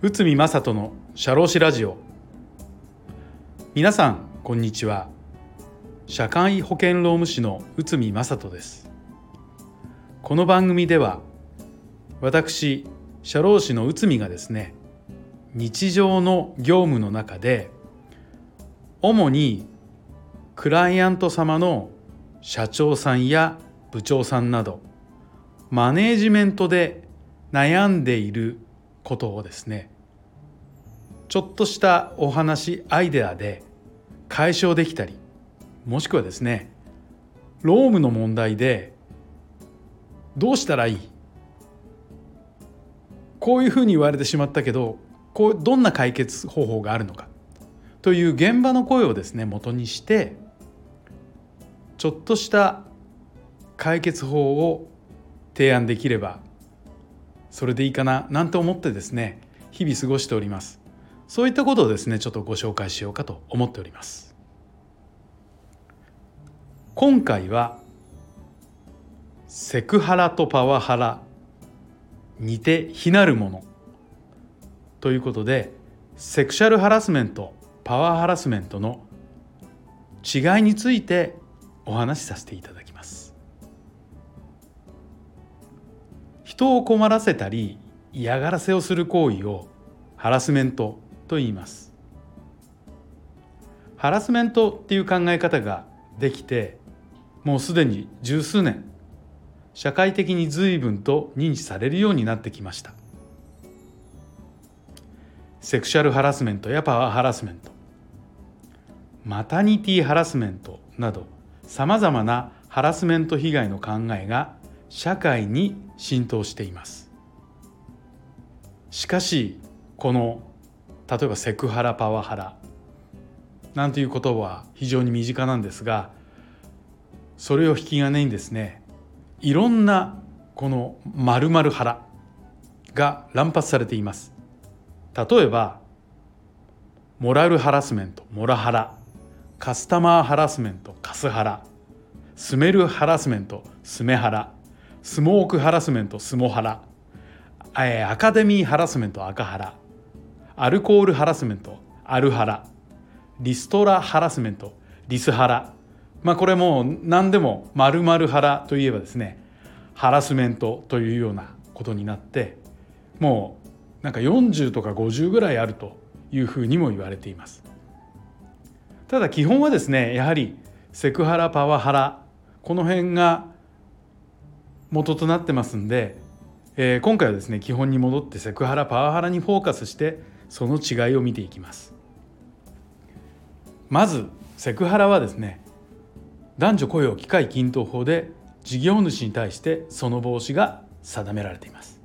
内海正人の社労士ラジオ。皆さんこんにちは。社会保険労務士の内海正人です。この番組では私社労士の内海がですね日常の業務の中で主にクライアント様の社長さんや部長さんなどマネージメントで悩んでいることをですねちょっとしたお話アイデアで解消できたりもしくはですね労務の問題でどうしたらいいこういうふうに言われてしまったけどこうどんな解決方法があるのかという現場の声をですね元にしてちょっとした解決法を提案できればそれでいいかななんて思ってですね日々過ごしております。そういったことをですねちょっとご紹介しようかと思っております。今回はセクハラとパワハラ似て非なるもの。ということでセクシャルハラスメントパワーハラスメントの違いについてお話しさせていただきます。人を困らせたり嫌がらせをする行為をハラスメントと言います。ハラスメントっていう考え方ができてもうすでに十数年社会的に随分と認知されるようになってきました。セクシャルハラスメントやパワーハラスメント。マタニティハラスメントなどさまざまなハラスメント被害の考えが社会に浸透しています。しかしこの例えばセクハラパワハラなんていう言葉は非常に身近なんですがそれを引き金にですねいろんなこの〇〇ハラが乱発されています。例えばモラルハラスメントモラハラカスタマーハラスメントカスハラスメルハラスメントスメハラスモークハラスメントスモハラ。アカデミーハラスメント赤ハラ。アルコールハラスメントアルハラ。リストラハラスメントリスハラ。まあこれも何でも〇〇ハラといえばですねハラスメントというようなことになってもうなんか40とか50ぐらいあるというふうにも言われています。ただ基本はですねやはりセクハラパワハラこの辺が元となってますんで、えー、今回はですね基本に戻ってセクハラパワハラにフォーカスしてその違いを見ていきます。まずセクハラはですね男女雇用機会均等法で事業主に対してその防止が定められています。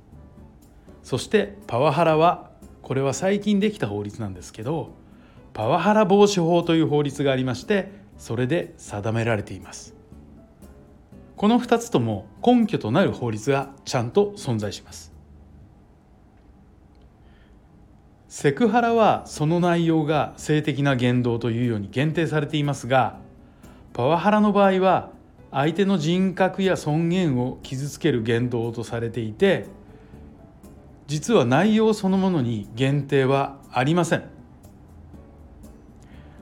そしてパワハラはこれは最近できた法律なんですけどパワハラ防止法という法律がありましてそれで定められています。この2つとも根拠となる法律がちゃんと存在します。セクハラはその内容が性的な言動というように限定されていますがパワハラの場合は相手の人格や尊厳を傷つける言動とされていて実は内容そのものに限定はありません。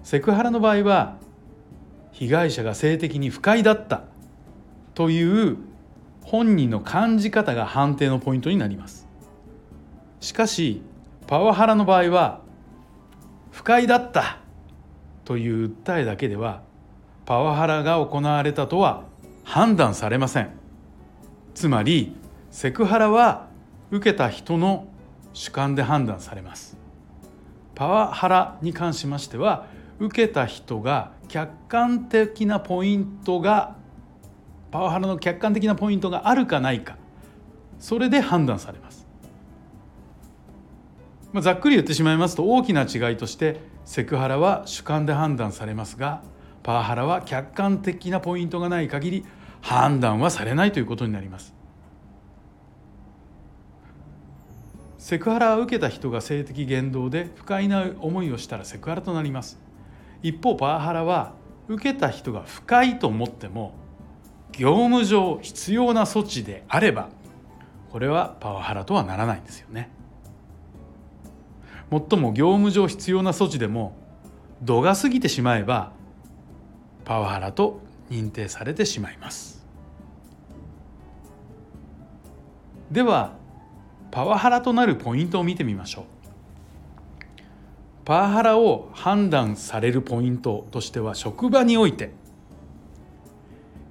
セクハラの場合は被害者が性的に不快だった。という本人の感じ方が判定のポイントになります。しかしパワハラの場合は不快だったという訴えだけではパワハラが行われたとは判断されません。つまりセクハラは受けた人の主観で判断されます。パワハラに関しましては受けた人が客観的なポイントがパワハラの客観的なポイントがあるかないかそれで判断されます。まあ、ざっくり言ってしまいますと大きな違いとしてセクハラは主観で判断されますがパワハラは客観的なポイントがない限り判断はされないということになります。セクハラを受けた人が性的言動で不快な思いをしたらセクハラとなります。一方パワハラは受けた人が不快と思っても業務上必要な措置であればこれはパワハラとはならないんですよね。もっとも業務上必要な措置でも度が過ぎてしまえばパワハラと認定されてしまいますではパワハラとなるポイントを見てみましょうパワハラを判断されるポイントとしては職場において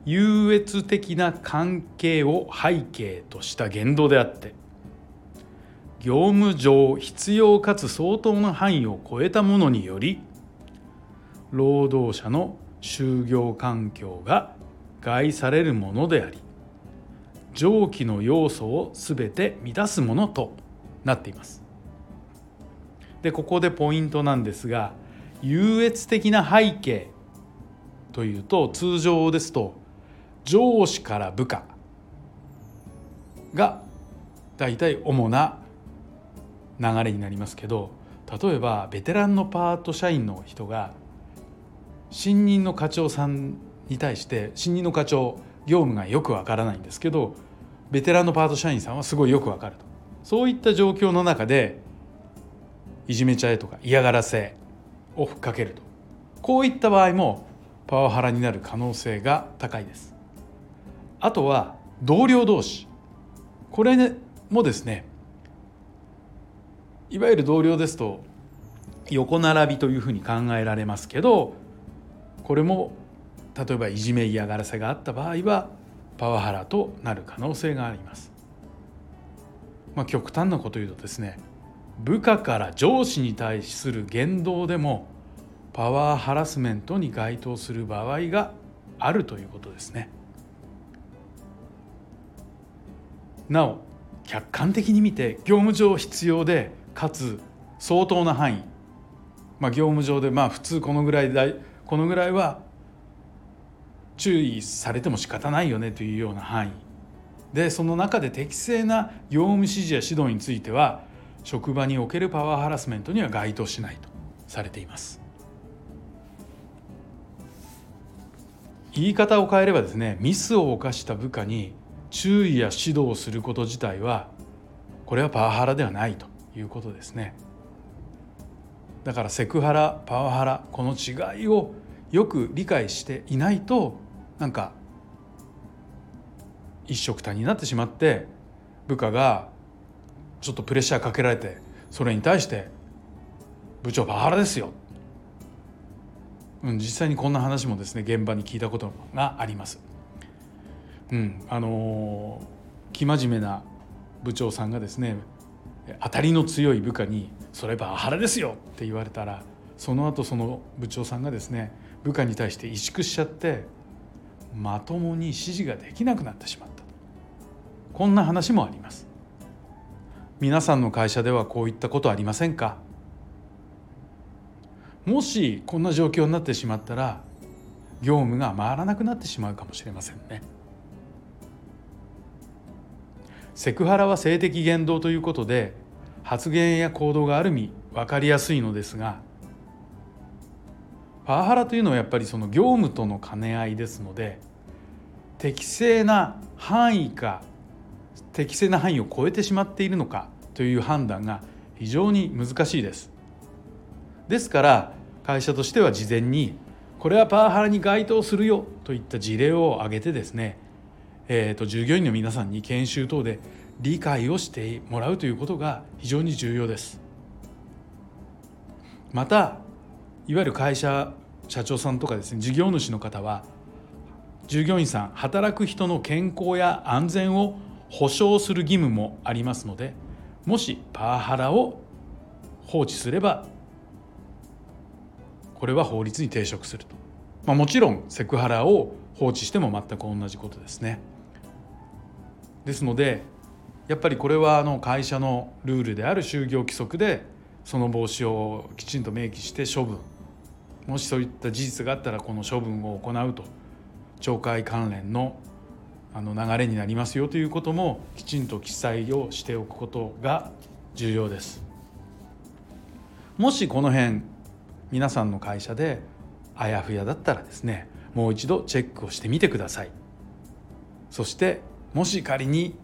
優越的な関係を背景とした言動であって業務上必要かつ相当な範囲を超えたものにより労働者の就業環境が害されるものであり上記の要素を全て満たすものとなっています。でここでポイントなんですが優越的な背景というと通常ですと上司から部下が大体主な流れになりますけど例えばベテランのパート社員の人が新任の課長さんに対して新任の課長業務がよくわからないんですけどベテランのパート社員さんはすごいよくわかると。そういった状況の中でいじめちゃえとか嫌がらせをふっかけると。こういった場合もパワハラになる可能性が高いです。あとは同僚同士これもですねいわゆる同僚ですと横並びというふうに考えられますけどこれも例えばいじめ嫌がらせがあった場合はパワハラとなる可能性があります。まあ、極端なこと言うとですね部下から上司に対する言動でもパワーハラスメントに該当する場合があるということですね。なお客観的に見て業務上必要でかつ相当な範囲、まあ、業務上でまあ普通このぐらいだこのぐらいは注意されても仕方ないよねというような範囲。でその中で適正な業務指示や指導については職場におけるパワーハラスメントには該当しないとされています。言い方を変えればですねミスを犯した部下に注意や指導をすること自体はこれはパワハラではないということですねだからセクハラパワハラこの違いをよく理解していないとなんか一緒くたになってしまって部下がちょっとプレッシャーかけられてそれに対して「部長パワハラですよ」うん、実際にこんな話もですね現場に聞いたことがあります。うん、あの、生真面目な部長さんがですね当たりの強い部下に「それパワハラですよ」って言われたらその後その部長さんがですね部下に対して萎縮しちゃってまともに指示ができなくなってしまったこんな話もあります。皆さんの会社ではこういったことありませんか？もしこんな状況になってしまったら業務が回らなくなってしまうかもしれませんね。セクハラは性的言動ということで発言や行動がある意味分かりやすいのですがパワハラというのはやっぱりその業務との兼ね合いですので適正な範囲か適正な範囲を超えてしまっているのかという判断が非常に難しいです。ですから会社としては事前にこれはパワハラに該当するよといった事例を挙げてですね、えーと、従業員の皆さんに研修等で理解をしてもらうということが非常に重要です。またいわゆる会社社長さんとかですね事業主の方は従業員さん働く人の健康や安全を保障する義務もありますのでもしパワハラを放置すればこれは法律に抵触すると、まあ、もちろんセクハラを放置しても全く同じことですねですのでやっぱりこれはあの会社のルールである就業規則でその防止をきちんと明記して処分もしそういった事実があったらこの処分を行うと懲戒関連のあの流れになりますよということもきちんと記載をしておくことが重要です。もしこの辺皆さんの会社であやふやだったらですねもう一度チェックをしてみてください。そしてもし仮に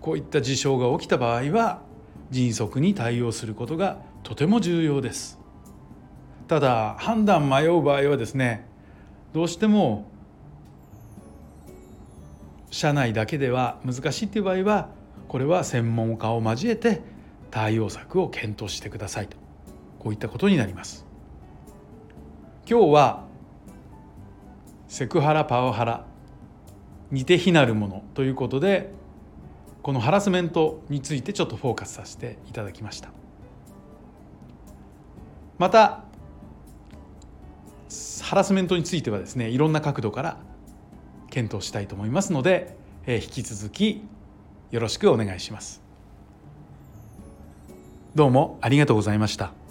こういった事象が起きた場合は迅速に対応することがとても重要です。ただ判断迷う場合はですねどうしても社内だけでは難しいっていう場合はこれは専門家を交えて対応策を検討してくださいと。こういったことになります。今日はセクハラパワハラ似て非なるものということでこのハラスメントについてちょっとフォーカスさせていただきました。またハラスメントについてはですねいろんな角度から検討したいと思いますので、え引き続きよろしくお願いします。どうもありがとうございました。